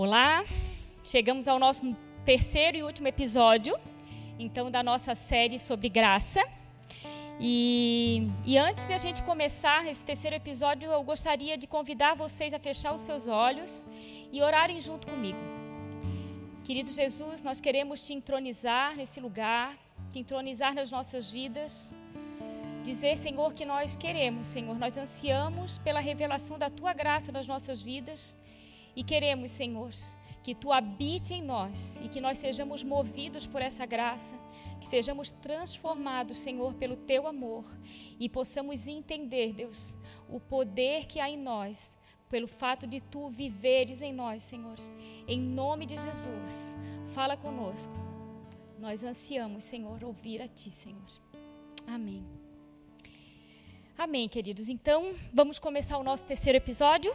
Olá, chegamos ao nosso terceiro e último episódio, então, da nossa série sobre graça. E, e, antes de a gente começar esse terceiro episódio, eu gostaria de convidar vocês a fechar os seus olhos e orarem junto comigo. Querido Jesus, nós queremos te entronizar nesse lugar, te entronizar nas nossas vidas. Dizer, Senhor, que nós queremos, Senhor, nós ansiamos pela revelação da tua graça nas nossas vidas e queremos, Senhor, que tu habite em nós e que nós sejamos movidos por essa graça, que sejamos transformados, Senhor, pelo teu amor e possamos entender, Deus, o poder que há em nós, pelo fato de tu viveres em nós, Senhor. Em nome de Jesus, fala conosco. Nós ansiamos, Senhor, ouvir a ti, Senhor. Amém. Amém, queridos. Então, vamos começar o nosso terceiro episódio.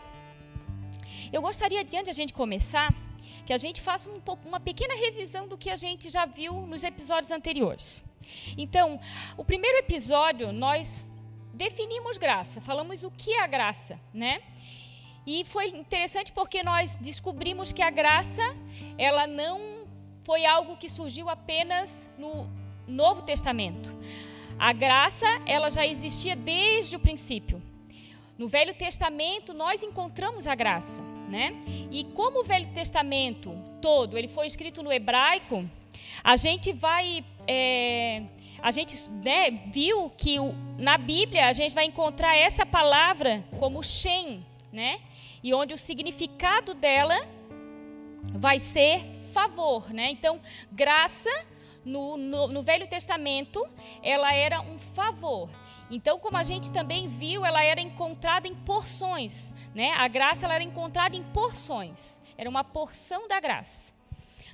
Eu gostaria, antes de a gente começar, que a gente faça um pouco, uma pequena revisão do que a gente já viu nos episódios anteriores. Então, o primeiro episódio nós definimos graça, falamos o que é a graça, né? E foi interessante porque nós descobrimos que a graça, ela não foi algo que surgiu apenas no Novo Testamento. A graça, ela já existia desde o princípio. No Velho Testamento nós encontramos a graça né? E como o Velho Testamento todo ele foi escrito no hebraico, a gente vai é, a gente né, viu que o, na Bíblia a gente vai encontrar essa palavra como Shem, né? E onde o significado dela vai ser favor, né? Então, graça no, no, no Velho Testamento ela era um favor. Então, como a gente também viu, ela era encontrada em porções, né? A graça ela era encontrada em porções. Era uma porção da graça.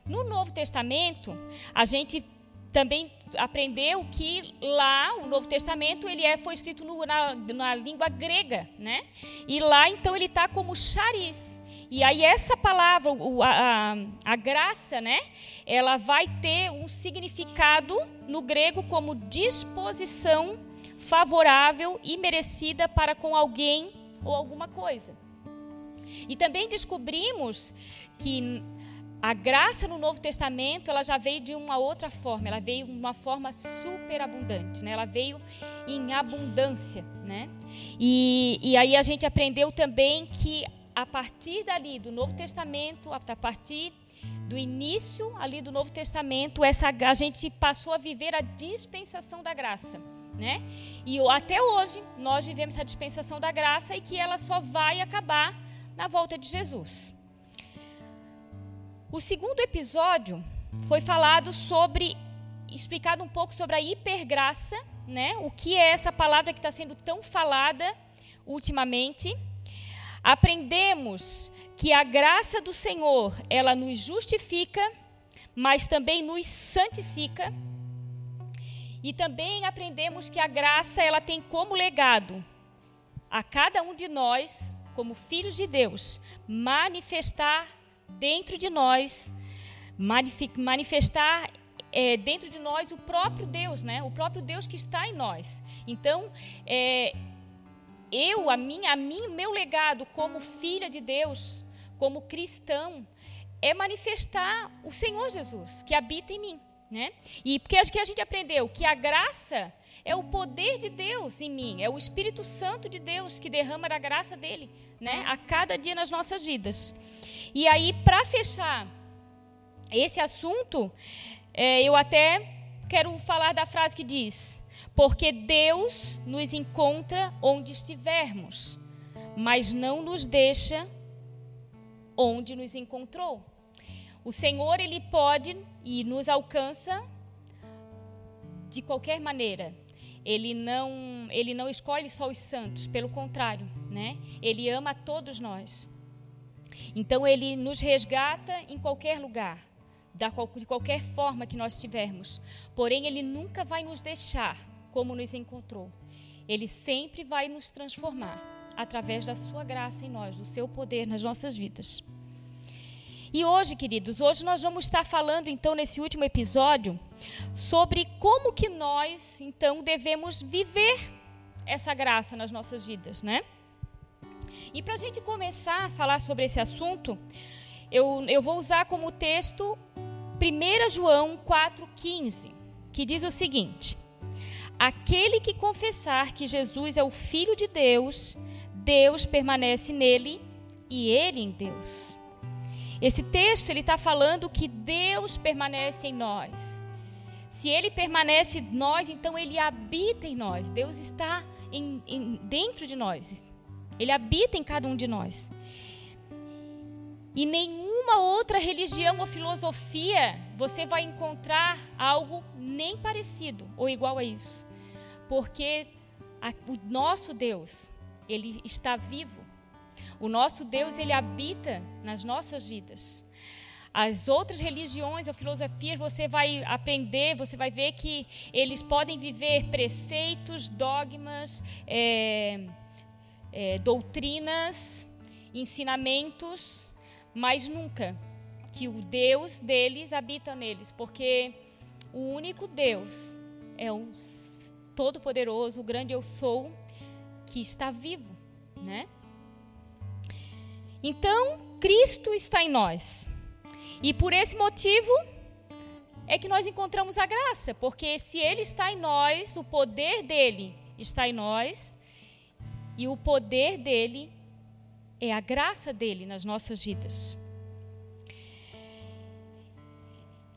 No Novo Testamento, a gente também aprendeu que lá o Novo Testamento ele é, foi escrito no, na, na, língua grega, né? E lá então ele está como charis. E aí essa palavra, a, a, a, graça, né? Ela vai ter um significado no grego como disposição favorável e merecida para com alguém ou alguma coisa. E também descobrimos que a graça no Novo Testamento ela já veio de uma outra forma, ela veio de uma forma superabundante, né? ela veio em abundância. Né? E, e aí a gente aprendeu também que a partir dali do Novo Testamento, a partir do início ali do Novo Testamento, essa, a gente passou a viver a dispensação da graça né? E até hoje nós vivemos a dispensação da graça e que ela só vai acabar na volta de Jesus. O segundo episódio foi falado sobre, explicado um pouco sobre a hipergraça, né? O que é essa palavra que está sendo tão falada ultimamente? Aprendemos que a graça do Senhor ela nos justifica, mas também nos santifica e também aprendemos que a graça ela tem como legado a cada um de nós, como filhos de Deus, manifestar dentro de nós, manifestar é, dentro de nós o próprio Deus, né? O próprio Deus que está em nós. Então, é, eu, a minha, a mim, meu legado como filha de Deus, como cristão, é manifestar o Senhor Jesus que habita em mim. Né? E porque acho que a gente aprendeu que a graça é o poder de Deus em mim, é o Espírito Santo de Deus que derrama a graça dele, né, a cada dia nas nossas vidas. E aí, para fechar esse assunto, é, eu até quero falar da frase que diz: Porque Deus nos encontra onde estivermos, mas não nos deixa onde nos encontrou. O Senhor, Ele pode e nos alcança de qualquer maneira. Ele não, ele não escolhe só os santos, pelo contrário, né? Ele ama a todos nós. Então ele nos resgata em qualquer lugar, de qualquer forma que nós estivermos. Porém, ele nunca vai nos deixar como nos encontrou. Ele sempre vai nos transformar através da sua graça em nós, do seu poder nas nossas vidas. E hoje, queridos, hoje nós vamos estar falando então nesse último episódio sobre como que nós então devemos viver essa graça nas nossas vidas, né? E para a gente começar a falar sobre esse assunto, eu, eu vou usar como texto 1 João 4,15, que diz o seguinte: Aquele que confessar que Jesus é o Filho de Deus, Deus permanece nele e ele em Deus. Esse texto ele está falando que Deus permanece em nós. Se Ele permanece em nós, então Ele habita em nós. Deus está em, em, dentro de nós. Ele habita em cada um de nós. E nenhuma outra religião ou filosofia você vai encontrar algo nem parecido ou igual a isso. Porque a, o nosso Deus, ele está vivo. O nosso Deus, ele habita nas nossas vidas. As outras religiões ou filosofias você vai aprender, você vai ver que eles podem viver preceitos, dogmas, é, é, doutrinas, ensinamentos, mas nunca que o Deus deles habita neles, porque o único Deus é o Todo-Poderoso, o grande Eu Sou, que está vivo, né? Então, Cristo está em nós. E por esse motivo é que nós encontramos a graça, porque se Ele está em nós, o poder dele está em nós, e o poder dele é a graça dele nas nossas vidas.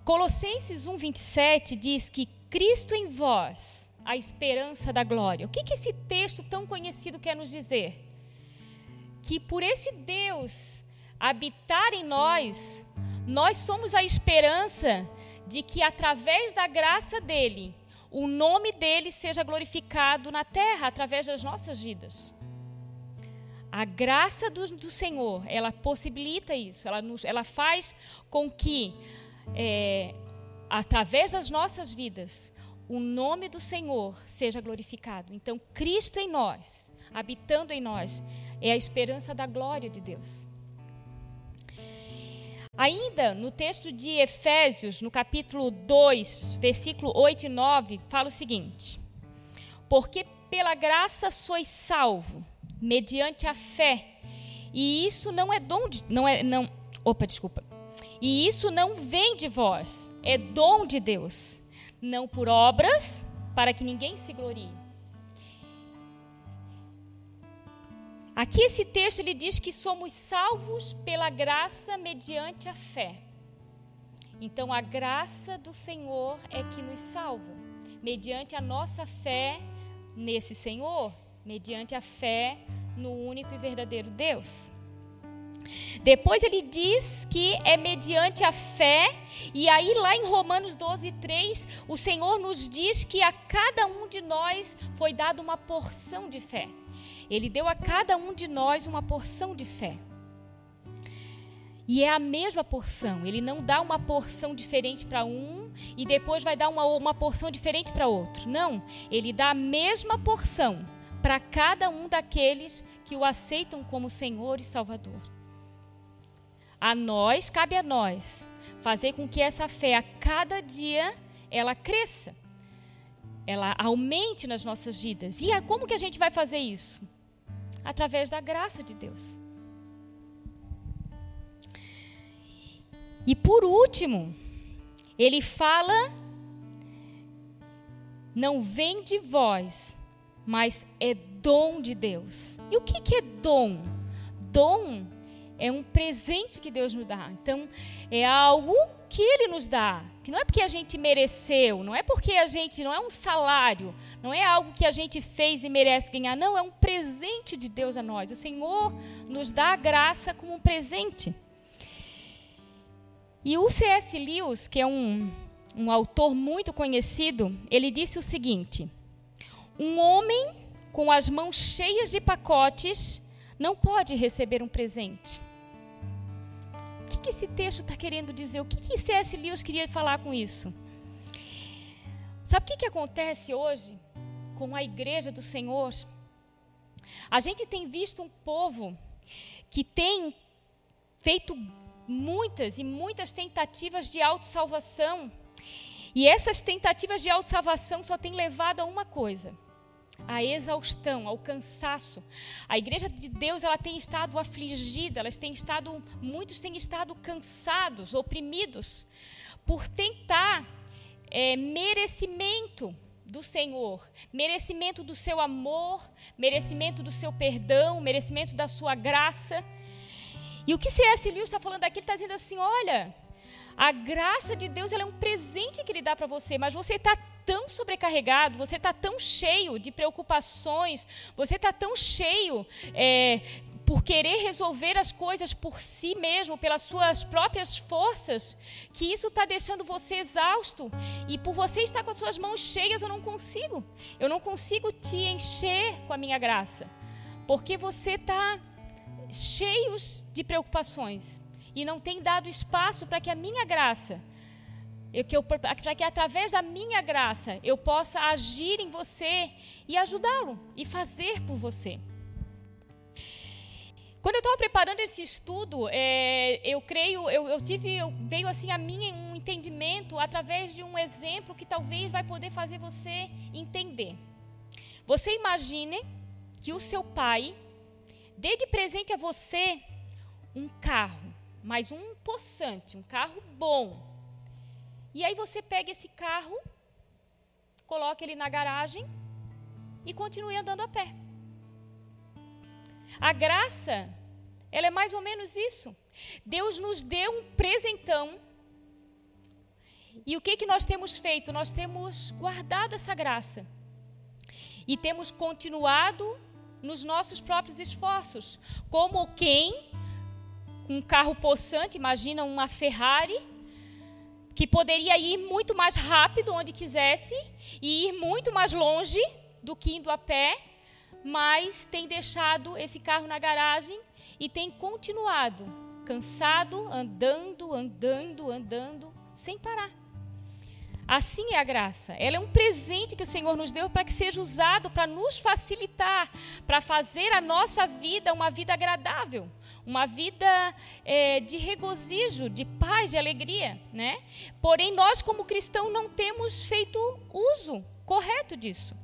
Colossenses 1:27 diz que Cristo em vós, a esperança da glória. O que, que esse texto tão conhecido quer nos dizer? Que por esse Deus habitar em nós, nós somos a esperança de que através da graça dele, o nome dele seja glorificado na terra através das nossas vidas. A graça do, do Senhor, ela possibilita isso, ela, nos, ela faz com que, é, através das nossas vidas, o nome do Senhor seja glorificado. Então, Cristo em nós, habitando em nós, é a esperança da glória de Deus. Ainda no texto de Efésios, no capítulo 2, versículo 8 e 9, fala o seguinte: Porque pela graça sois salvo, mediante a fé, e isso não é dom de, não é não, opa, desculpa. E isso não vem de vós, é dom de Deus, não por obras, para que ninguém se glorie. Aqui esse texto ele diz que somos salvos pela graça mediante a fé. Então a graça do Senhor é que nos salva, mediante a nossa fé nesse Senhor, mediante a fé no único e verdadeiro Deus. Depois ele diz que é mediante a fé, e aí lá em Romanos 12, 3, o Senhor nos diz que a cada um de nós foi dada uma porção de fé. Ele deu a cada um de nós uma porção de fé. E é a mesma porção. Ele não dá uma porção diferente para um e depois vai dar uma, uma porção diferente para outro. Não. Ele dá a mesma porção para cada um daqueles que o aceitam como Senhor e Salvador. A nós, cabe a nós, fazer com que essa fé a cada dia ela cresça, ela aumente nas nossas vidas. E como que a gente vai fazer isso? Através da graça de Deus. E por último, ele fala: não vem de vós, mas é dom de Deus. E o que, que é dom? Dom é um presente que Deus nos dá. Então, é algo que Ele nos dá. Que não é porque a gente mereceu, não é porque a gente. Não é um salário, não é algo que a gente fez e merece ganhar. Não, é um presente de Deus a nós. O Senhor nos dá a graça como um presente. E o C.S. Lewis, que é um, um autor muito conhecido, ele disse o seguinte: Um homem com as mãos cheias de pacotes não pode receber um presente que, que esse texto está querendo dizer? O que, que C.S. Lewis queria falar com isso? Sabe o que, que acontece hoje com a igreja do Senhor? A gente tem visto um povo que tem feito muitas e muitas tentativas de autossalvação. E essas tentativas de autossalvação só têm levado a uma coisa: à exaustão, ao cansaço. A igreja de Deus ela tem estado afligida, elas têm estado, muitos têm estado cansados, oprimidos, por tentar é, merecimento do Senhor, merecimento do seu amor, merecimento do seu perdão, merecimento da sua graça. E o que C.S. Lewis está falando aqui, ele está dizendo assim: olha, a graça de Deus é um presente que Ele dá para você, mas você está tão sobrecarregado, você está tão cheio de preocupações, você está tão cheio é, por querer resolver as coisas por si mesmo, pelas suas próprias forças, que isso está deixando você exausto. E por você estar com as suas mãos cheias, eu não consigo. Eu não consigo te encher com a minha graça, porque você está cheio de preocupações e não tem dado espaço para que a minha graça para que através da minha graça eu possa agir em você e ajudá-lo e fazer por você. Quando eu estava preparando esse estudo, é, eu creio, eu, eu tive, eu, veio assim a mim um entendimento através de um exemplo que talvez vai poder fazer você entender. Você imagine que o seu pai dê de presente a você um carro, mas um possante, um carro bom, e aí você pega esse carro, coloca ele na garagem e continue andando a pé. A graça, ela é mais ou menos isso. Deus nos deu um presentão. E o que, que nós temos feito? Nós temos guardado essa graça. E temos continuado nos nossos próprios esforços. Como quem, um carro possante, imagina uma Ferrari, que poderia ir muito mais rápido onde quisesse e ir muito mais longe do que indo a pé, mas tem deixado esse carro na garagem e tem continuado cansado, andando, andando, andando, sem parar. Assim é a graça. Ela é um presente que o Senhor nos deu para que seja usado para nos facilitar, para fazer a nossa vida uma vida agradável, uma vida é, de regozijo, de paz, de alegria, né? Porém, nós como cristãos não temos feito uso correto disso.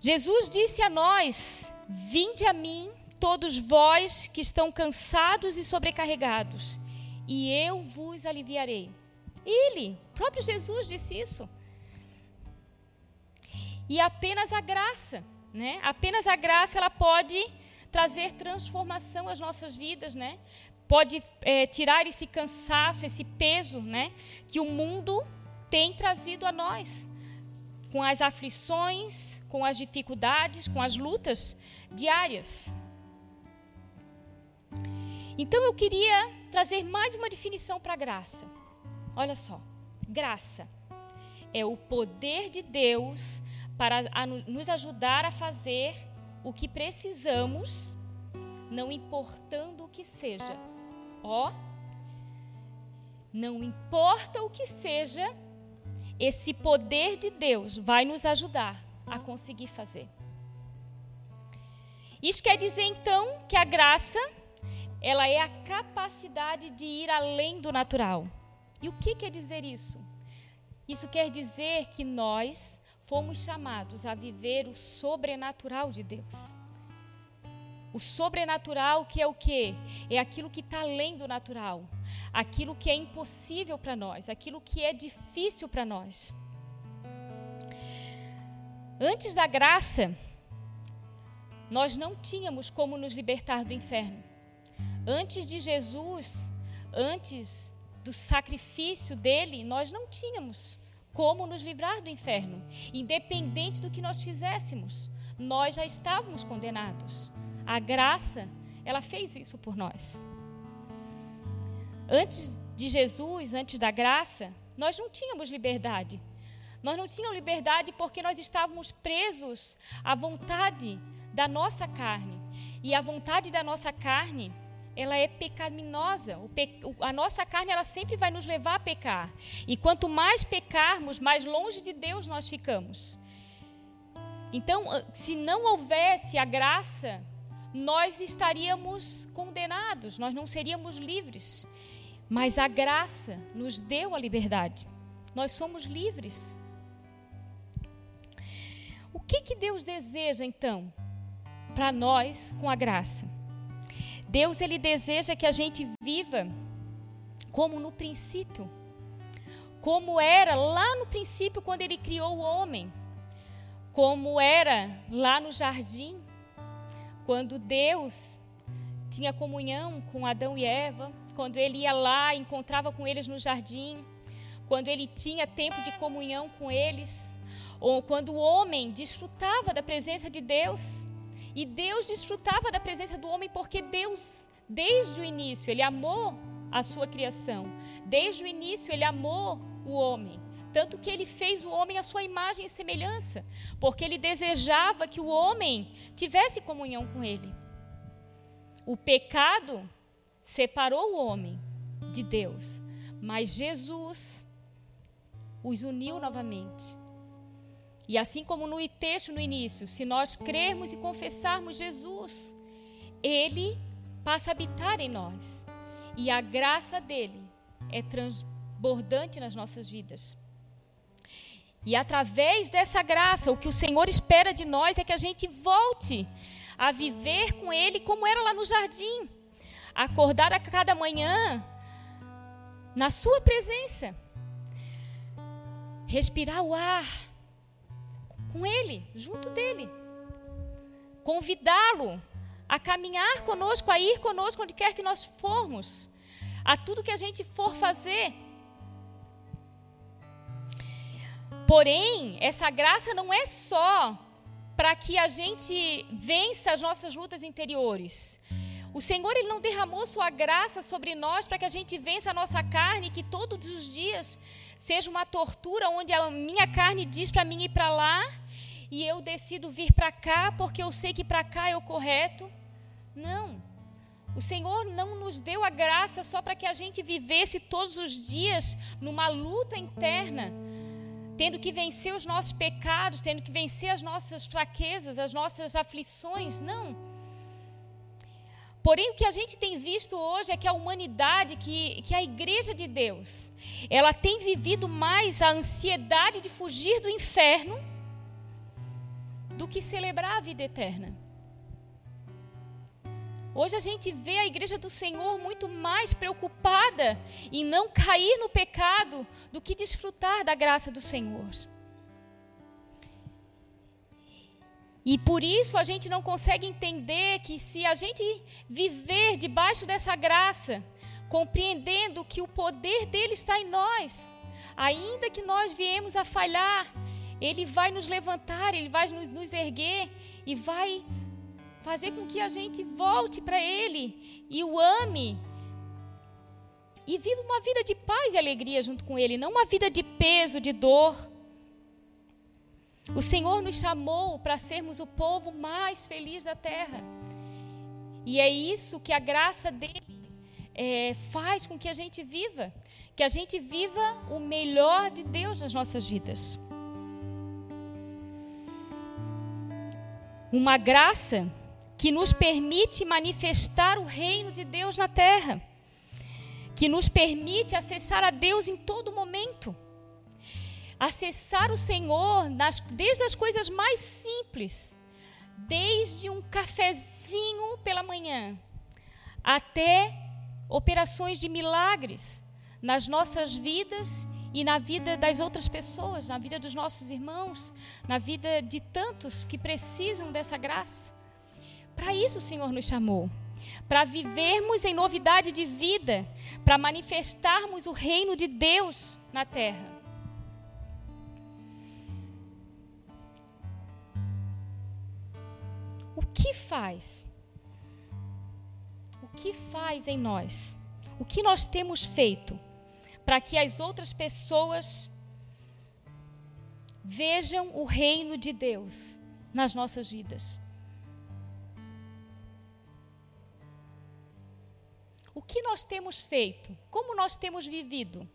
Jesus disse a nós: Vinde a mim, todos vós que estão cansados e sobrecarregados, e eu vos aliviarei. Ele, próprio Jesus disse isso. E apenas a graça, né? Apenas a graça ela pode trazer transformação às nossas vidas, né? Pode é, tirar esse cansaço, esse peso, né? Que o mundo tem trazido a nós, com as aflições, com as dificuldades, com as lutas diárias. Então eu queria trazer mais uma definição para a graça. Olha só, graça é o poder de Deus para nos ajudar a fazer o que precisamos, não importando o que seja. Ó, não importa o que seja, esse poder de Deus vai nos ajudar a conseguir fazer. Isso quer dizer então que a graça, ela é a capacidade de ir além do natural. E o que quer dizer isso? Isso quer dizer que nós fomos chamados a viver o sobrenatural de Deus. O sobrenatural que é o quê? É aquilo que está além do natural. Aquilo que é impossível para nós. Aquilo que é difícil para nós. Antes da graça, nós não tínhamos como nos libertar do inferno. Antes de Jesus, antes do sacrifício dele, nós não tínhamos como nos livrar do inferno. Independente do que nós fizéssemos, nós já estávamos condenados. A graça, ela fez isso por nós. Antes de Jesus, antes da graça, nós não tínhamos liberdade. Nós não tínhamos liberdade porque nós estávamos presos à vontade da nossa carne. E a vontade da nossa carne ela é pecaminosa. Pe... a nossa carne ela sempre vai nos levar a pecar. E quanto mais pecarmos, mais longe de Deus nós ficamos. Então, se não houvesse a graça, nós estaríamos condenados, nós não seríamos livres. Mas a graça nos deu a liberdade. Nós somos livres. O que, que Deus deseja, então, para nós com a graça? Deus, Ele deseja que a gente viva como no princípio. Como era lá no princípio, quando Ele criou o homem. Como era lá no jardim, quando Deus tinha comunhão com Adão e Eva, quando ele ia lá, encontrava com eles no jardim, quando ele tinha tempo de comunhão com eles, ou quando o homem desfrutava da presença de Deus. E Deus desfrutava da presença do homem porque Deus, desde o início, ele amou a sua criação. Desde o início, ele amou o homem. Tanto que ele fez o homem à sua imagem e semelhança, porque ele desejava que o homem tivesse comunhão com ele. O pecado separou o homem de Deus, mas Jesus os uniu novamente. E assim como no texto no início, se nós crermos e confessarmos Jesus, ele passa a habitar em nós. E a graça dele é transbordante nas nossas vidas. E através dessa graça, o que o Senhor espera de nós é que a gente volte a viver com Ele como era lá no jardim. Acordar a cada manhã na Sua presença. Respirar o ar com Ele, junto dele. Convidá-lo a caminhar conosco, a ir conosco onde quer que nós formos, a tudo que a gente for fazer. Porém, essa graça não é só para que a gente vença as nossas lutas interiores. O Senhor ele não derramou sua graça sobre nós para que a gente vença a nossa carne, que todos os dias seja uma tortura onde a minha carne diz para mim ir para lá e eu decido vir para cá porque eu sei que para cá é o correto. Não. O Senhor não nos deu a graça só para que a gente vivesse todos os dias numa luta interna tendo que vencer os nossos pecados, tendo que vencer as nossas fraquezas, as nossas aflições. Não. Porém, o que a gente tem visto hoje é que a humanidade, que, que a igreja de Deus, ela tem vivido mais a ansiedade de fugir do inferno do que celebrar a vida eterna. Hoje a gente vê a igreja do Senhor muito mais preocupada em não cair no pecado do que desfrutar da graça do Senhor. E por isso a gente não consegue entender que se a gente viver debaixo dessa graça, compreendendo que o poder dele está em nós, ainda que nós viemos a falhar, ele vai nos levantar, ele vai nos, nos erguer e vai fazer com que a gente volte para Ele e o ame. E viva uma vida de paz e alegria junto com Ele, não uma vida de peso, de dor. O Senhor nos chamou para sermos o povo mais feliz da terra. E é isso que a graça dele é, faz com que a gente viva. Que a gente viva o melhor de Deus nas nossas vidas. Uma graça que nos permite manifestar o reino de Deus na terra, que nos permite acessar a Deus em todo momento. Acessar o Senhor nas, desde as coisas mais simples, desde um cafezinho pela manhã, até operações de milagres nas nossas vidas e na vida das outras pessoas, na vida dos nossos irmãos, na vida de tantos que precisam dessa graça. Para isso o Senhor nos chamou. Para vivermos em novidade de vida, para manifestarmos o reino de Deus na terra. O que faz? O que faz em nós? O que nós temos feito para que as outras pessoas vejam o reino de Deus nas nossas vidas? O que nós temos feito? Como nós temos vivido?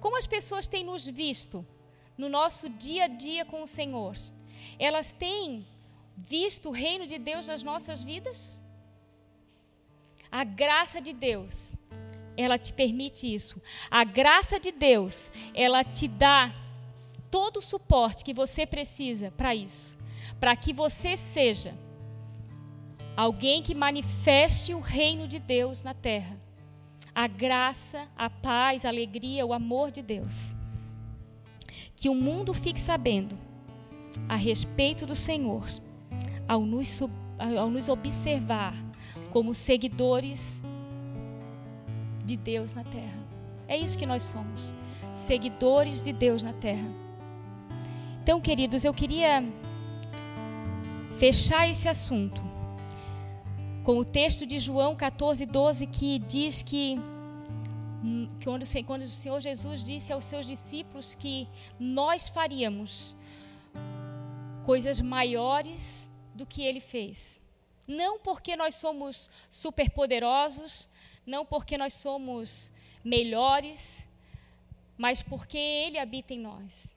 Como as pessoas têm nos visto no nosso dia a dia com o Senhor? Elas têm visto o reino de Deus nas nossas vidas? A graça de Deus, ela te permite isso. A graça de Deus, ela te dá todo o suporte que você precisa para isso. para que você seja alguém que manifeste o reino de Deus na terra. A graça, a paz, a alegria, o amor de Deus. Que o mundo fique sabendo a respeito do Senhor, ao nos, ao nos observar como seguidores de Deus na terra. É isso que nós somos, seguidores de Deus na terra. Então, queridos, eu queria fechar esse assunto com o texto de João 14, 12, que diz que, hum, que quando, quando o Senhor Jesus disse aos seus discípulos que nós faríamos coisas maiores do que ele fez. Não porque nós somos superpoderosos, não porque nós somos melhores, mas porque ele habita em nós.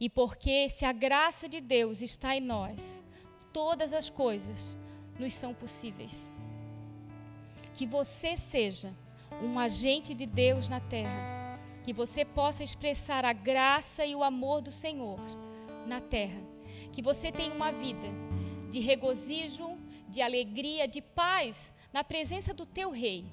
E porque se a graça de Deus está em nós, todas as coisas nos são possíveis. Que você seja um agente de Deus na terra. Que você possa expressar a graça e o amor do Senhor na terra. Que você tenha uma vida de regozijo, de alegria, de paz na presença do teu Rei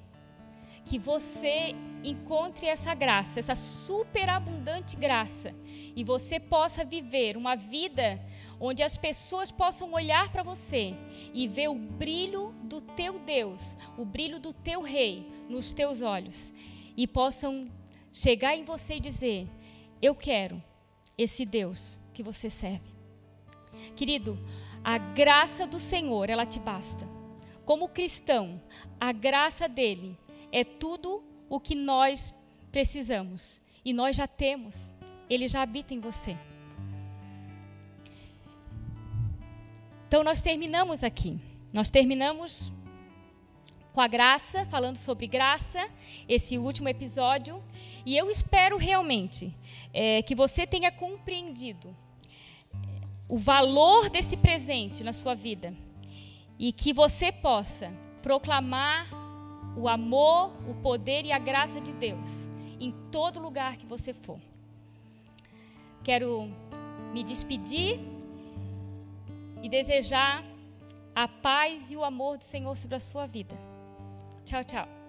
que você encontre essa graça, essa superabundante graça, e você possa viver uma vida onde as pessoas possam olhar para você e ver o brilho do teu Deus, o brilho do teu Rei nos teus olhos, e possam chegar em você e dizer: Eu quero esse Deus que você serve. Querido, a graça do Senhor, ela te basta. Como cristão, a graça dele é tudo o que nós precisamos. E nós já temos. Ele já habita em você. Então nós terminamos aqui. Nós terminamos com a graça, falando sobre graça, esse último episódio. E eu espero realmente é, que você tenha compreendido o valor desse presente na sua vida e que você possa proclamar o amor, o poder e a graça de Deus em todo lugar que você for. Quero me despedir e desejar a paz e o amor do Senhor sobre a sua vida. Tchau, tchau.